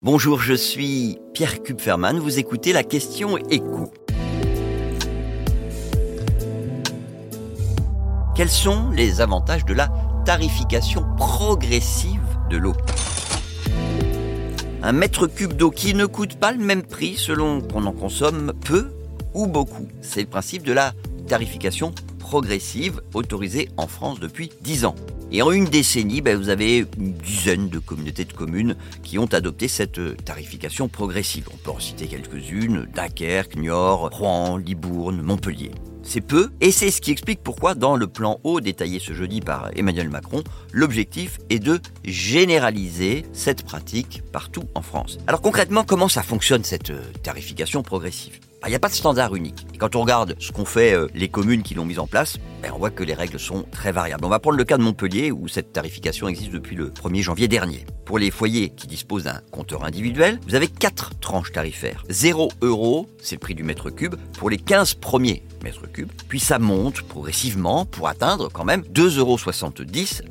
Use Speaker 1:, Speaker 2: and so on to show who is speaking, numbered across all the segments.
Speaker 1: Bonjour, je suis Pierre Kupferman, vous écoutez la question écho. Quels sont les avantages de la tarification progressive de l'eau? Un mètre cube d'eau qui ne coûte pas le même prix selon qu'on en consomme peu ou beaucoup. C'est le principe de la tarification progressive autorisée en France depuis 10 ans. Et en une décennie, ben, vous avez une dizaine de communautés de communes qui ont adopté cette euh, tarification progressive. On peut en citer quelques-unes, Dunkerque, Niort, Rouen, Libourne, Montpellier. C'est peu, et c'est ce qui explique pourquoi dans le plan haut détaillé ce jeudi par Emmanuel Macron, l'objectif est de généraliser cette pratique partout en France. Alors concrètement, comment ça fonctionne cette euh, tarification progressive? Il n'y a pas de standard unique. Quand on regarde ce qu'ont fait euh, les communes qui l'ont mise en place, ben, on voit que les règles sont très variables. On va prendre le cas de Montpellier où cette tarification existe depuis le 1er janvier dernier. Pour les foyers qui disposent d'un compteur individuel, vous avez quatre tranches tarifaires. 0 euros, c'est le prix du mètre cube, pour les 15 premiers mètres cubes. Puis ça monte progressivement pour atteindre quand même 2,70 euros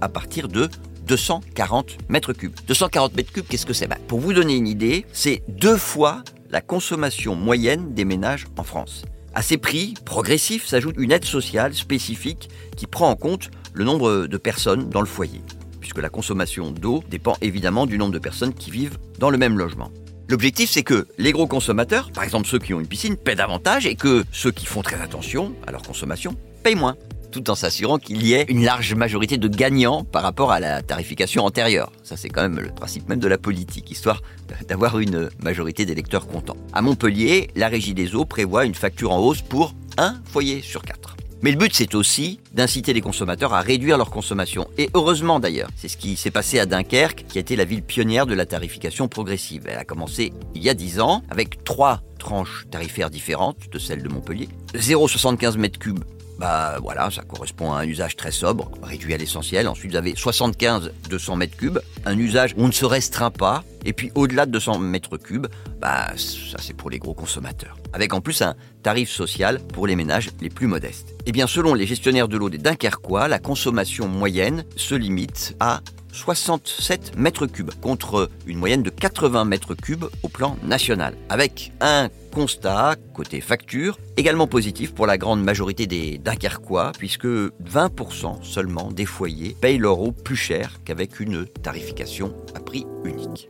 Speaker 1: à partir de 240 mètres cubes. 240 mètres cubes, qu'est-ce que c'est? Ben, Pour vous donner une idée, c'est deux fois la consommation moyenne des ménages en France. À ces prix progressifs s'ajoute une aide sociale spécifique qui prend en compte le nombre de personnes dans le foyer, puisque la consommation d'eau dépend évidemment du nombre de personnes qui vivent dans le même logement. L'objectif, c'est que les gros consommateurs, par exemple ceux qui ont une piscine, paient davantage et que ceux qui font très attention à leur consommation payent moins tout en s'assurant qu'il y ait une large majorité de gagnants par rapport à la tarification antérieure. Ça, c'est quand même le principe même de la politique, histoire d'avoir une majorité d'électeurs contents. À Montpellier, la Régie des eaux prévoit une facture en hausse pour un foyer sur quatre. Mais le but, c'est aussi d'inciter les consommateurs à réduire leur consommation. Et heureusement d'ailleurs, c'est ce qui s'est passé à Dunkerque, qui a été la ville pionnière de la tarification progressive. Elle a commencé il y a 10 ans, avec trois tranches tarifaires différentes de celles de Montpellier. 0,75 m3 bah voilà, ça correspond à un usage très sobre, réduit à l'essentiel. Ensuite, vous avez 75 200 mètres cubes, un usage où on ne se restreint pas. Et puis au-delà de 200 mètres cubes, bah ça c'est pour les gros consommateurs. Avec en plus un tarif social pour les ménages les plus modestes. Eh bien selon les gestionnaires de l'eau des Dunkerquois, la consommation moyenne se limite à 67 mètres cubes contre une moyenne de 80 mètres cubes au plan national. Avec un constat, côté facture, également positif pour la grande majorité des Dunkerquois, puisque 20% seulement des foyers payent leur eau plus cher qu'avec une tarification à prix unique.